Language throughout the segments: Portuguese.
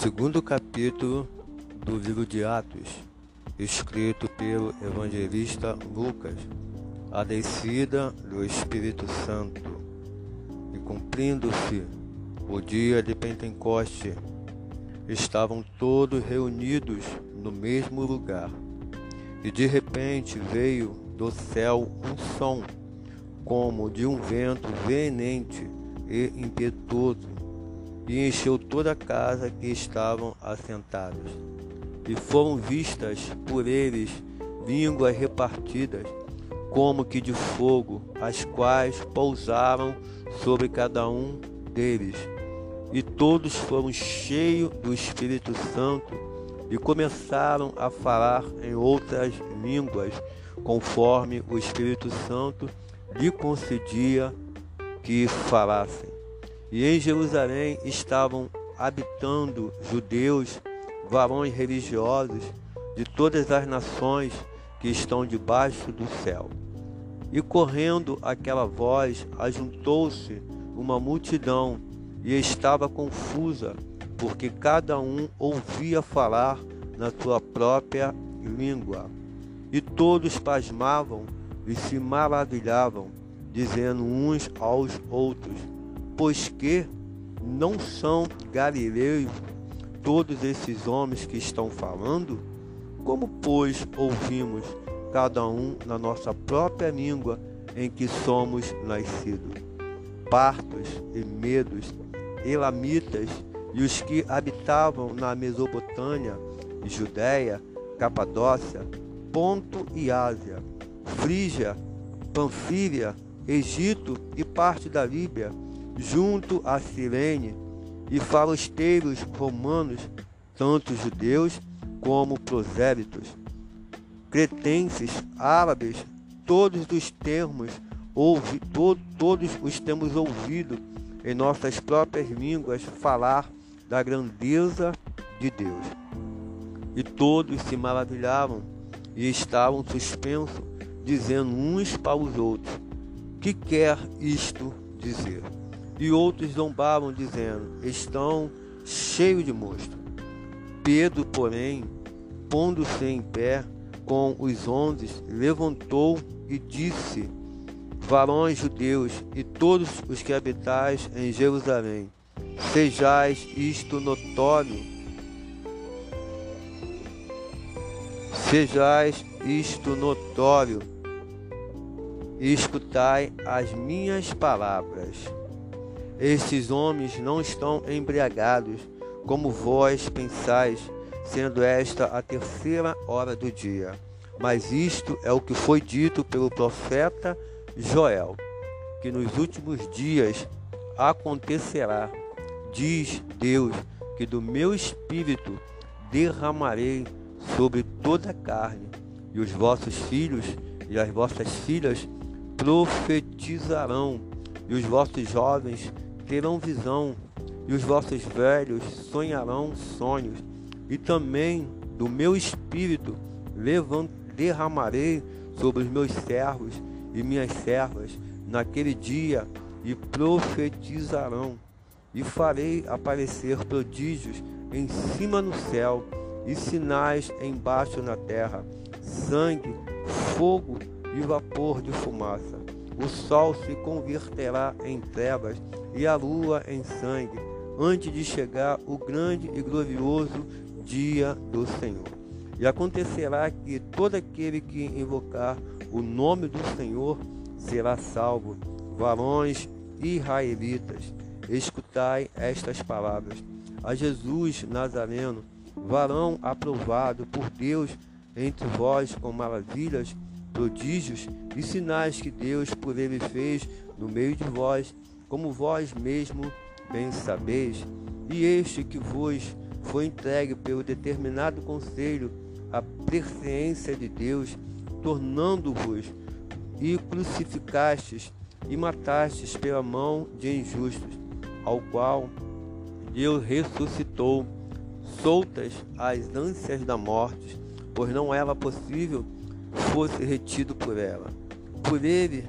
segundo capítulo do livro de Atos, escrito pelo evangelista Lucas, a descida do Espírito Santo. E cumprindo-se o dia de Pentecoste, estavam todos reunidos no mesmo lugar. E de repente veio do céu um som, como de um vento veemente e impetuoso e encheu toda a casa que estavam assentados. E foram vistas por eles línguas repartidas, como que de fogo, as quais pousaram sobre cada um deles. E todos foram cheios do Espírito Santo e começaram a falar em outras línguas, conforme o Espírito Santo lhe concedia que falassem. E em Jerusalém estavam habitando judeus, varões religiosos de todas as nações que estão debaixo do céu. E correndo aquela voz, ajuntou-se uma multidão e estava confusa, porque cada um ouvia falar na sua própria língua. E todos pasmavam e se maravilhavam, dizendo uns aos outros: pois que não são galileus todos esses homens que estão falando? Como, pois, ouvimos cada um na nossa própria língua em que somos nascidos? Partos e medos, elamitas e os que habitavam na Mesopotâmia, Judéia, Capadócia, Ponto e Ásia, Frígia, Panfília, Egito e parte da Líbia, junto a Cirene, e falosteiros romanos, tanto judeus como prosélitos, cretenses, árabes, todos os termos ouvi, to, todos os temos ouvido em nossas próprias línguas falar da grandeza de Deus. E todos se maravilhavam e estavam suspensos, dizendo uns para os outros: Que quer isto dizer? E outros zombavam, dizendo: Estão cheios de monstro. Pedro, porém, pondo-se em pé com os onze, levantou e disse: Varões judeus e todos os que habitais em Jerusalém, sejais isto notório, sejais isto notório, e escutai as minhas palavras. Estes homens não estão embriagados, como vós pensais, sendo esta a terceira hora do dia. Mas isto é o que foi dito pelo profeta Joel, que nos últimos dias acontecerá, diz Deus, que do meu espírito derramarei sobre toda a carne, e os vossos filhos e as vossas filhas profetizarão, e os vossos jovens terão visão, e os vossos velhos sonharão sonhos, e também do meu espírito derramarei sobre os meus servos e minhas servas. Naquele dia, e profetizarão, e farei aparecer prodígios em cima no céu, e sinais embaixo na terra, sangue, fogo e vapor de fumaça. O sol se converterá em trevas e a lua em sangue, antes de chegar o grande e glorioso dia do Senhor. E acontecerá que todo aquele que invocar o nome do Senhor será salvo. Varões israelitas, escutai estas palavras. A Jesus Nazareno, varão aprovado por Deus entre vós com maravilhas, prodígios e sinais que Deus por ele fez no meio de vós como vós mesmo bem sabeis, e este que vos foi entregue pelo determinado conselho a presciência de Deus, tornando-vos e crucificastes e matastes pela mão de injustos, ao qual Deus ressuscitou, soltas as ânsias da morte, pois não era possível fosse retido por ela. Por ele,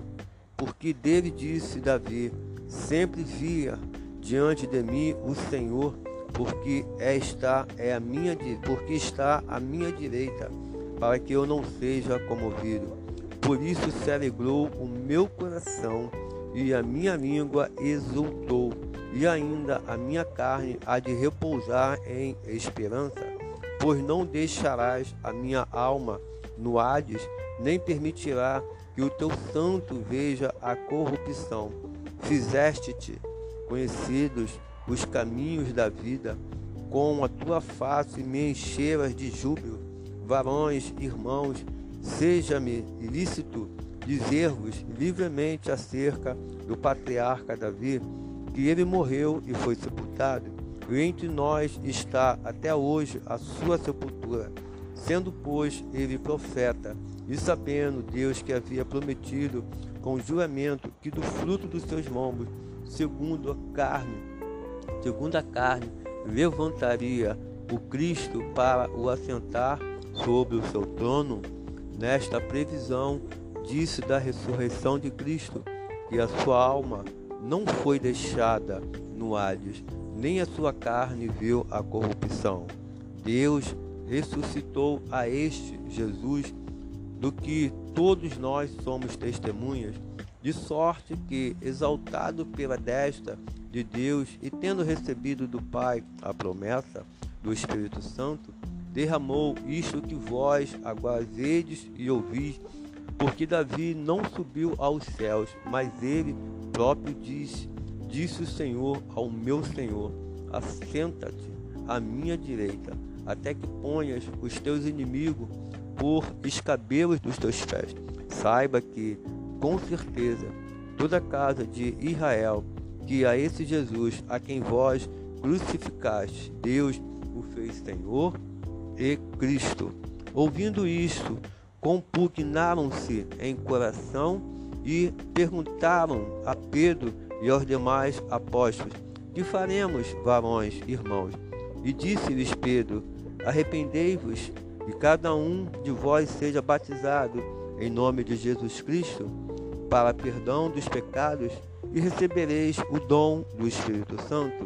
porque dele disse Davi, Sempre via diante de mim o Senhor porque esta é a minha porque está à minha direita, para que eu não seja comovido. Por isso se alegrou o meu coração e a minha língua exultou, e ainda a minha carne há de repousar em esperança, pois não deixarás a minha alma no Hades, nem permitirá que o teu santo veja a corrupção. Fizeste-te conhecidos os caminhos da vida, com a tua face me encheras de júbilo. Varões, irmãos, seja-me ilícito dizer-vos livremente acerca do patriarca Davi, que ele morreu e foi sepultado, e entre nós está até hoje a sua sepultura, sendo, pois, ele profeta, e sabendo Deus que havia prometido com juramento que do fruto dos seus lombos, segundo a carne, segundo a carne, levantaria o Cristo para o assentar sobre o seu trono. Nesta previsão, disse da ressurreição de Cristo que a sua alma não foi deixada no Hades, nem a sua carne viu a corrupção. Deus ressuscitou a este Jesus, do que todos nós somos testemunhas, de sorte que, exaltado pela destra de Deus e tendo recebido do Pai a promessa do Espírito Santo, derramou isto que vós agora e ouvis porque Davi não subiu aos céus, mas ele próprio disse: Disse o Senhor ao meu Senhor: Assenta-te à minha direita, até que ponhas os teus inimigos por escabelos dos teus pés. Saiba que, com certeza, toda a casa de Israel, que a esse Jesus, a quem vós crucificaste, Deus o fez Senhor e Cristo. Ouvindo isto, compugnaram-se em coração e perguntaram a Pedro e aos demais apóstolos: Que faremos, varões, irmãos? E disse-lhes Pedro: Arrependei-vos e cada um de vós seja batizado em nome de Jesus Cristo para perdão dos pecados e recebereis o dom do Espírito Santo,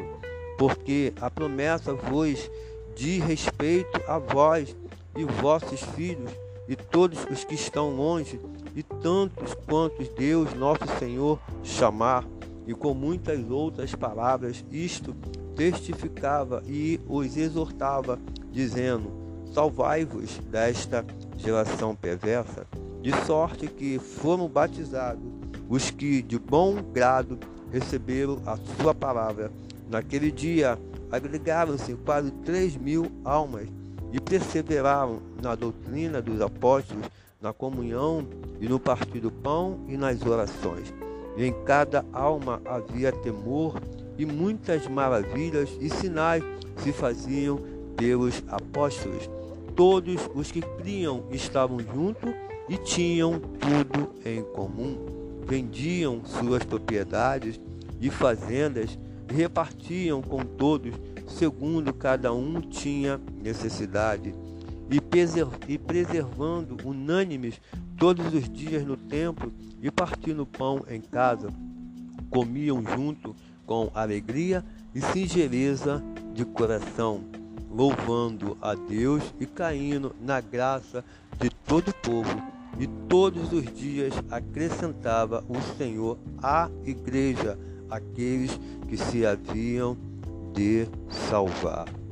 porque a promessa vos diz respeito a vós e vossos filhos e todos os que estão longe, e tantos quantos Deus nosso Senhor chamar, e com muitas outras palavras, isto testificava e os exortava, dizendo: Salvai-vos desta geração perversa, de sorte que foram batizados os que de bom grado receberam a sua palavra. Naquele dia agregaram-se quase três mil almas e perseveraram na doutrina dos apóstolos, na comunhão e no partir do pão e nas orações. Em cada alma havia temor e muitas maravilhas e sinais se faziam pelos apóstolos. Todos os que criam estavam juntos e tinham tudo em comum. Vendiam suas propriedades e fazendas e repartiam com todos segundo cada um tinha necessidade, e, preservando unânimes todos os dias no templo e partindo pão em casa, comiam junto com alegria e singeleza de coração, louvando a Deus e caindo na graça de todo o povo. E todos os dias acrescentava o Senhor à igreja aqueles que se haviam de salvar.